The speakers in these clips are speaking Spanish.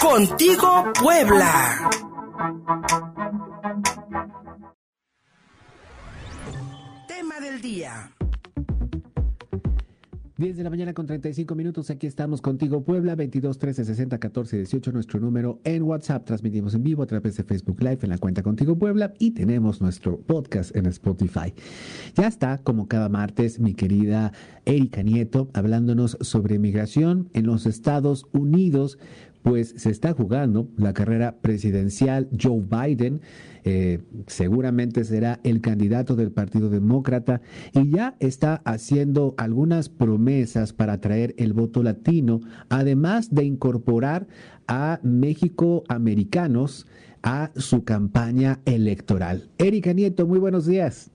Contigo Puebla. Tema del día. 10 de la mañana con 35 minutos, aquí estamos contigo Puebla, 22 13 60 14 18, nuestro número en WhatsApp, transmitimos en vivo a través de Facebook Live en la cuenta Contigo Puebla y tenemos nuestro podcast en Spotify. Ya está, como cada martes, mi querida Erika Nieto, hablándonos sobre migración en los Estados Unidos, pues se está jugando la carrera presidencial Joe Biden eh, seguramente será el candidato del Partido Demócrata y ya está haciendo algunas promesas para atraer el voto latino, además de incorporar a México americanos a su campaña electoral. Erika Nieto, muy buenos días.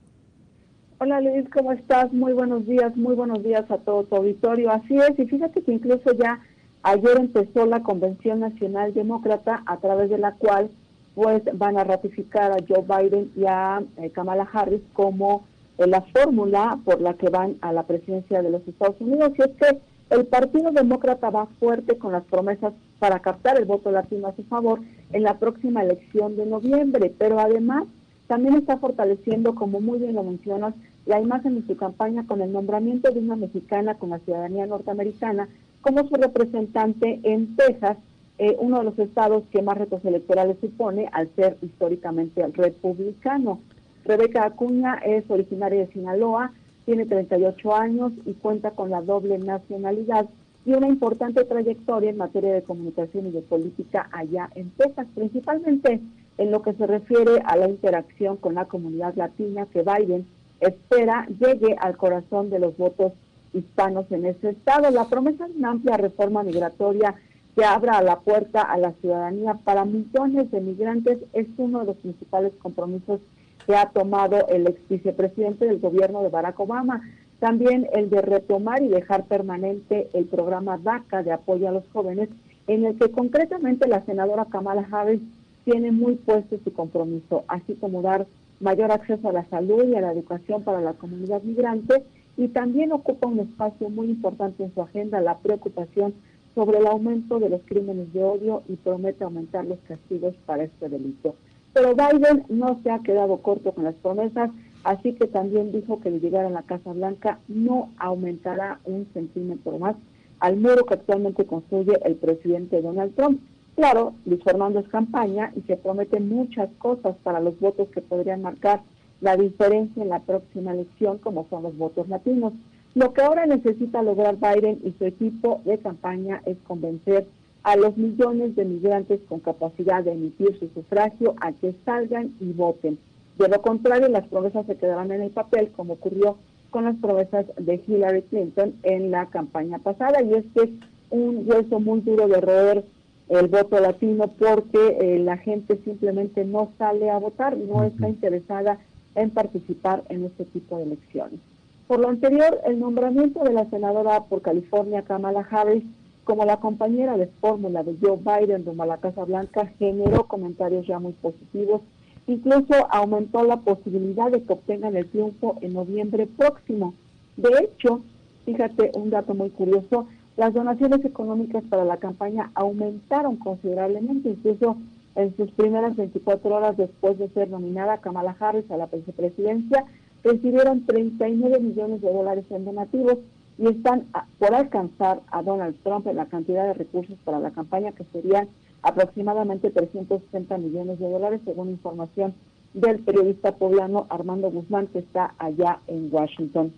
Hola Luis, ¿cómo estás? Muy buenos días, muy buenos días a todo tu auditorio. Así es, y fíjate que incluso ya ayer empezó la Convención Nacional Demócrata a través de la cual pues van a ratificar a Joe Biden y a eh, Kamala Harris como eh, la fórmula por la que van a la presidencia de los Estados Unidos. Y es que el Partido Demócrata va fuerte con las promesas para captar el voto latino a su favor en la próxima elección de noviembre, pero además también está fortaleciendo, como muy bien lo mencionas, la imagen de su campaña con el nombramiento de una mexicana con la ciudadanía norteamericana como su representante en Texas eh, uno de los estados que más retos electorales supone al ser históricamente republicano. Rebeca Acuña es originaria de Sinaloa, tiene 38 años y cuenta con la doble nacionalidad y una importante trayectoria en materia de comunicación y de política allá en Texas, principalmente en lo que se refiere a la interacción con la comunidad latina que Biden espera llegue al corazón de los votos hispanos en ese estado. La promesa de una amplia reforma migratoria que abra la puerta a la ciudadanía para millones de migrantes es uno de los principales compromisos que ha tomado el ex vicepresidente del gobierno de Barack Obama. También el de retomar y dejar permanente el programa DACA de apoyo a los jóvenes, en el que concretamente la senadora Kamala Harris tiene muy puesto su compromiso, así como dar mayor acceso a la salud y a la educación para la comunidad migrante, y también ocupa un espacio muy importante en su agenda la preocupación sobre el aumento de los crímenes de odio y promete aumentar los castigos para este delito. Pero Biden no se ha quedado corto con las promesas, así que también dijo que de llegar a la Casa Blanca no aumentará un centímetro más al muro que actualmente construye el presidente Donald Trump. Claro, Luis Fernando es campaña y se prometen muchas cosas para los votos que podrían marcar la diferencia en la próxima elección, como son los votos latinos. Lo que ahora necesita lograr Biden y su equipo de campaña es convencer a los millones de migrantes con capacidad de emitir su sufragio a que salgan y voten. De lo contrario, las promesas se quedarán en el papel, como ocurrió con las promesas de Hillary Clinton en la campaña pasada. Y es que es un hueso muy duro de roer el voto latino porque eh, la gente simplemente no sale a votar, no está interesada en participar en este tipo de elecciones. Por lo anterior, el nombramiento de la senadora por California, Kamala Harris, como la compañera de fórmula de Joe Biden rumbo a la Casa Blanca generó comentarios ya muy positivos. Incluso aumentó la posibilidad de que obtengan el triunfo en noviembre próximo. De hecho, fíjate un dato muy curioso, las donaciones económicas para la campaña aumentaron considerablemente, incluso en sus primeras 24 horas después de ser nominada Kamala Harris a la vicepresidencia, recibieron 39 millones de dólares en donativos y están por alcanzar a Donald Trump en la cantidad de recursos para la campaña que serían aproximadamente 360 millones de dólares según información del periodista poblano Armando Guzmán que está allá en Washington.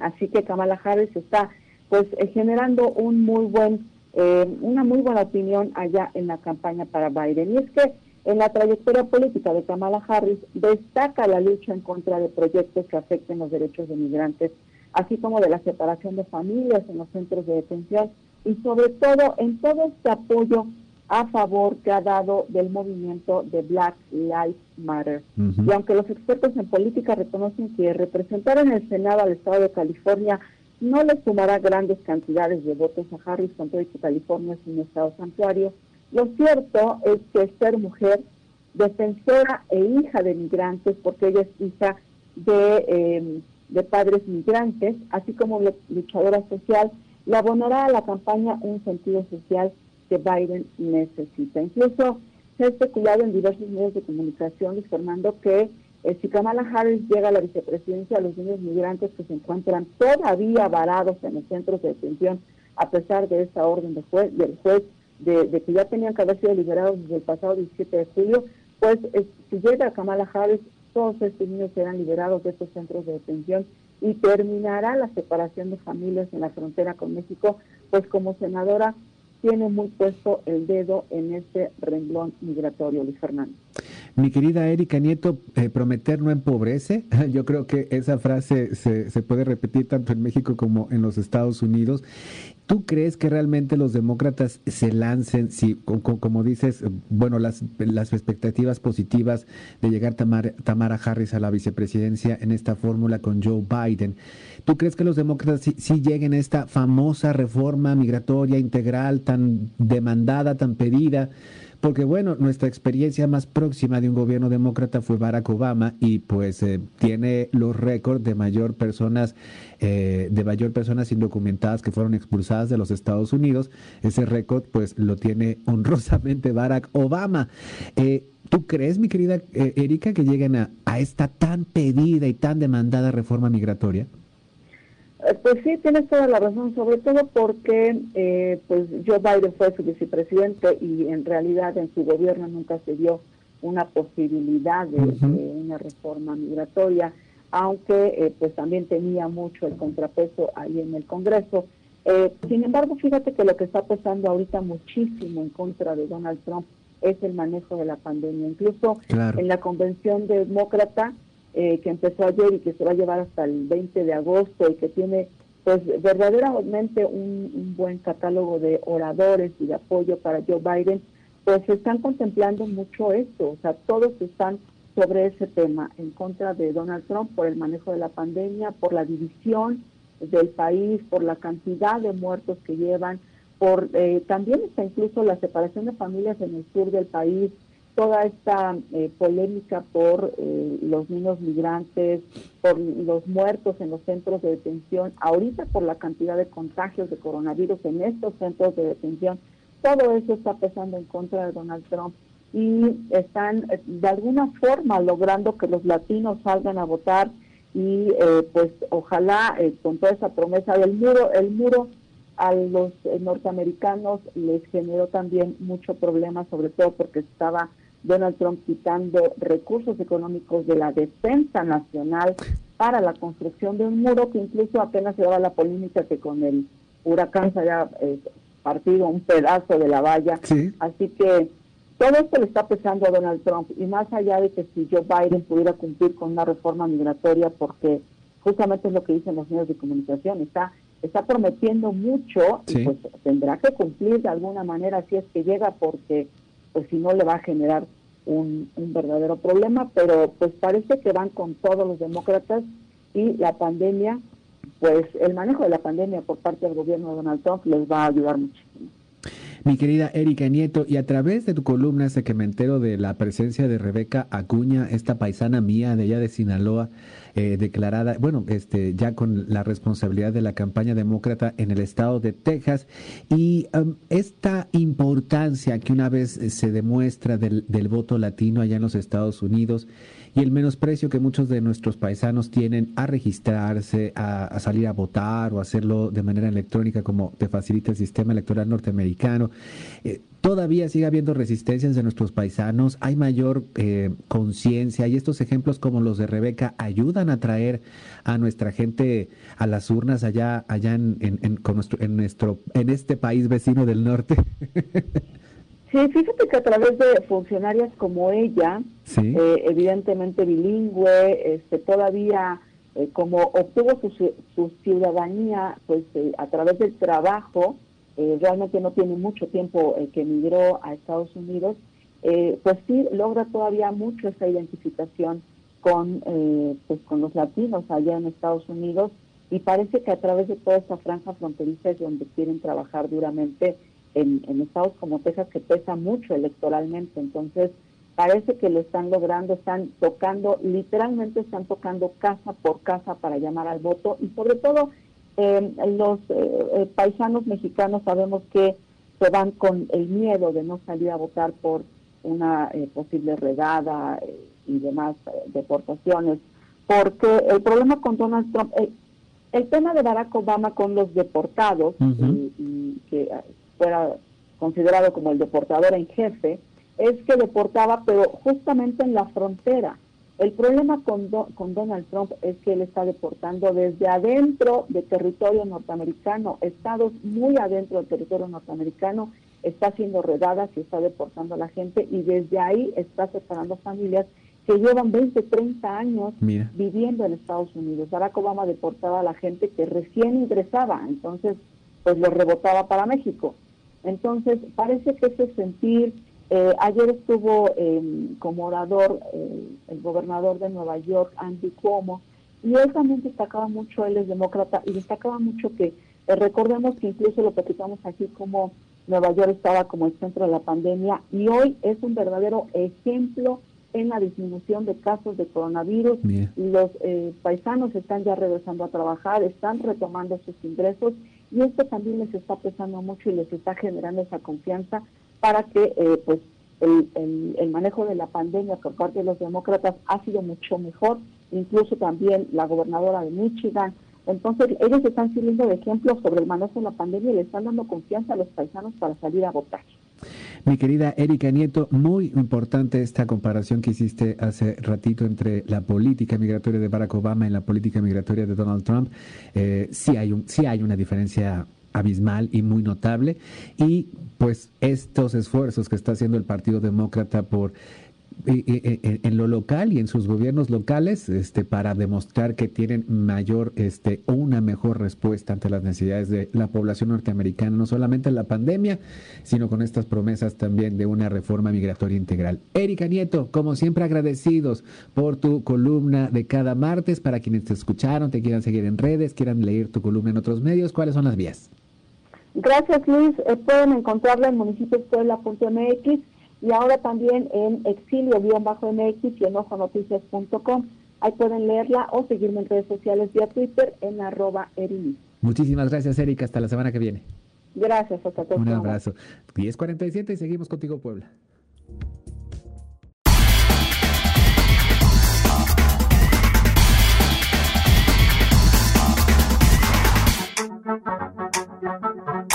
Así que Kamala Harris está pues eh, generando un muy buen eh, una muy buena opinión allá en la campaña para Biden. Y es que en la trayectoria política de Kamala Harris destaca la lucha en contra de proyectos que afecten los derechos de migrantes, así como de la separación de familias en los centros de detención y sobre todo en todo este apoyo a favor que ha dado del movimiento de Black Lives Matter. Y aunque los expertos en política reconocen que representar en el Senado al Estado de California no le sumará grandes cantidades de votos a Harris, con todo que California es un estado santuario, lo cierto es que ser mujer, defensora e hija de migrantes, porque ella es hija de, em, padres migrantes, así como luchadora social, le abonará a la campaña un sentido social que Biden necesita. Incluso se ha especulado en diversos medios de comunicación, Luis Fernando, que eh, si Kamala Harris llega a la vicepresidencia, los niños migrantes que se encuentran todavía varados en los centros de detención, a pesar de esa orden de juez, del juez de, que ya tenían que haber sido liberados desde el pasado 17 de julio, pues si llega Kamala Harris, todos estos niños serán liberados de estos centros de detención y terminará la separación de familias en la frontera con México, pues como senadora tiene muy puesto el dedo en este renglón migratorio, Luis Fernando. Mi querida Erika Nieto, eh, prometer no empobrece. Yo creo que esa frase se, puede repetir tanto en México como en los Estados Unidos. ¿Tú crees que realmente los demócratas se lancen, si, como, dices, bueno, las, expectativas positivas de llegar Tamara, Tamara Harris a la vicepresidencia en esta fórmula con Joe Biden? ¿Tú crees que los demócratas sí, lleguen a esta famosa reforma migratoria integral tan demandada, tan pedida? Porque bueno, nuestra experiencia más próxima de un gobierno demócrata fue Barack Obama y pues eh, tiene los récords de mayor personas, eh, de mayor personas indocumentadas que fueron expulsadas de los Estados Unidos. Ese récord pues lo tiene honrosamente Barack Obama. Eh, ¿Tú crees, mi querida Erika, que lleguen a esta tan pedida y tan demandada reforma migratoria? Eh, pues sí, tienes toda la razón, sobre todo porque eh, pues Joe Biden fue su vicepresidente y en realidad en su gobierno nunca se dio una posibilidad de, una reforma migratoria, aunque eh, pues también tenía mucho el contrapeso ahí en el Congreso. sin embargo, fíjate que lo que está pasando ahorita muchísimo en contra de Donald Trump es el manejo de la pandemia. Incluso en la convención demócrata, eh, que empezó ayer y que se va a llevar hasta el 20 de agosto y que tiene pues verdaderamente un, buen catálogo de oradores y de apoyo para Joe Biden, pues están contemplando mucho esto, o sea, todos están sobre ese tema, en contra de Donald Trump por el manejo de la pandemia, por la división del país, por la cantidad de muertos que llevan, por eh, también está incluso la separación de familias en el sur del país, toda esta eh, polémica por eh, los niños migrantes, por los muertos en los centros de detención, ahorita por la cantidad de contagios de coronavirus en estos centros de detención, todo eso está pesando en contra de Donald Trump y están eh, de alguna forma logrando que los latinos salgan a votar y pues ojalá con toda esa promesa del muro, el muro a los norteamericanos les generó también mucho problema, sobre todo porque estaba Donald Trump quitando recursos económicos de la defensa nacional para la construcción de un muro que incluso apenas se daba la polémica que con el huracán se haya eh, partido un pedazo de la valla. Así que todo esto le está pesando a Donald Trump y más allá de que si Joe Biden pudiera cumplir con una reforma migratoria, porque justamente es lo que dicen los medios de comunicación, está está prometiendo mucho y pues tendrá que cumplir de alguna manera si es que llega porque pues si no le va a generar un, verdadero problema, pero pues parece que van con todos los demócratas y la pandemia, pues el manejo de la pandemia por parte del gobierno de Donald Trump les va a ayudar muchísimo. Mi querida Erika Nieto, y a través de tu columna sé que me entero de la presencia de Rebeca Acuña, esta paisana mía de allá de Sinaloa, eh, declarada, bueno, este, ya con la responsabilidad de la campaña demócrata en el estado de Texas. Y um, esta importancia que una vez se demuestra del, del voto latino allá en los Estados Unidos, y el menosprecio que muchos de nuestros paisanos tienen a registrarse, a, salir a votar o hacerlo de manera electrónica como te facilita el sistema electoral norteamericano. Eh, todavía sigue habiendo resistencias de nuestros paisanos, hay mayor eh, conciencia y estos ejemplos como los de Rebeca ayudan a traer a nuestra gente a las urnas allá, allá en, en, con nuestro, en, nuestro, en este país vecino del norte. Sí, fíjate que a través de funcionarias como ella, eh, evidentemente bilingüe, este, todavía eh, como obtuvo su, ciudadanía pues eh, a través del trabajo, realmente no tiene mucho tiempo que emigró a Estados Unidos, pues sí logra todavía mucho esa identificación con, pues con los latinos allá en Estados Unidos y parece que a través de toda esta franja fronteriza es donde quieren trabajar duramente en, estados como Texas que pesa mucho electoralmente. Entonces, parece que lo están logrando, están tocando, literalmente están tocando casa por casa para llamar al voto y sobre todo Eh, los eh, paisanos mexicanos sabemos que se van con el miedo de no salir a votar por una posible redada y demás deportaciones, porque el problema con Donald Trump, el tema de Barack Obama con los deportados, y, que fuera considerado como el deportador en jefe, es que deportaba, pero justamente en la frontera. El problema con, con Donald Trump es que él está deportando desde adentro de territorio norteamericano, estados muy adentro del territorio norteamericano, está haciendo redadas y está deportando a la gente y desde ahí está separando familias que llevan 20, 30 años viviendo en Estados Unidos. Barack Obama deportaba a la gente que recién ingresaba, entonces pues lo rebotaba para México. Entonces parece que ese sentir, eh, ayer estuvo em, como orador eh, el gobernador de Nueva York, Andy Cuomo, y él también destacaba mucho, él es demócrata, y destacaba mucho que, eh, recordemos que incluso lo platicamos aquí como Nueva York estaba como el centro de la pandemia, y hoy es un verdadero ejemplo en la disminución de casos de coronavirus. Los eh, paisanos están ya regresando a trabajar, están retomando sus ingresos y esto también les está pesando mucho y les está generando esa confianza para que eh, pues el, el, manejo de la pandemia por parte de los demócratas ha sido mucho mejor, incluso también la gobernadora de Michigan. Entonces ellos están sirviendo de ejemplo sobre el manejo de la pandemia y le están dando confianza a los paisanos para salir a votar. Mi querida Erika Nieto, muy importante esta comparación que hiciste hace ratito entre la política migratoria de Barack Obama y la política migratoria de Donald Trump. Eh, sí, hay un, sí hay una diferencia abismal y muy notable y pues estos esfuerzos que está haciendo el Partido Demócrata por en lo local y en sus gobiernos locales este, para demostrar que tienen mayor este, o una mejor respuesta ante las necesidades de la población norteamericana, no solamente en la pandemia, sino con estas promesas también de una reforma migratoria integral. Erika Nieto, como siempre agradecidos por tu columna de cada martes, para quienes te escucharon, te quieran seguir en redes, quieran leer tu columna en otros medios, ¿cuáles son las vías? Gracias Luis, eh, pueden encontrarla en municipioespuebla.mx y ahora también en exilio-mx y enojonoticias.com. Ahí pueden leerla o seguirme en redes sociales vía Twitter en arroba. Muchísimas gracias, Erika. Hasta la semana que viene. Gracias, hasta Un abrazo. 10.47 y seguimos contigo, Puebla.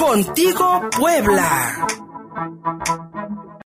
Contigo Puebla.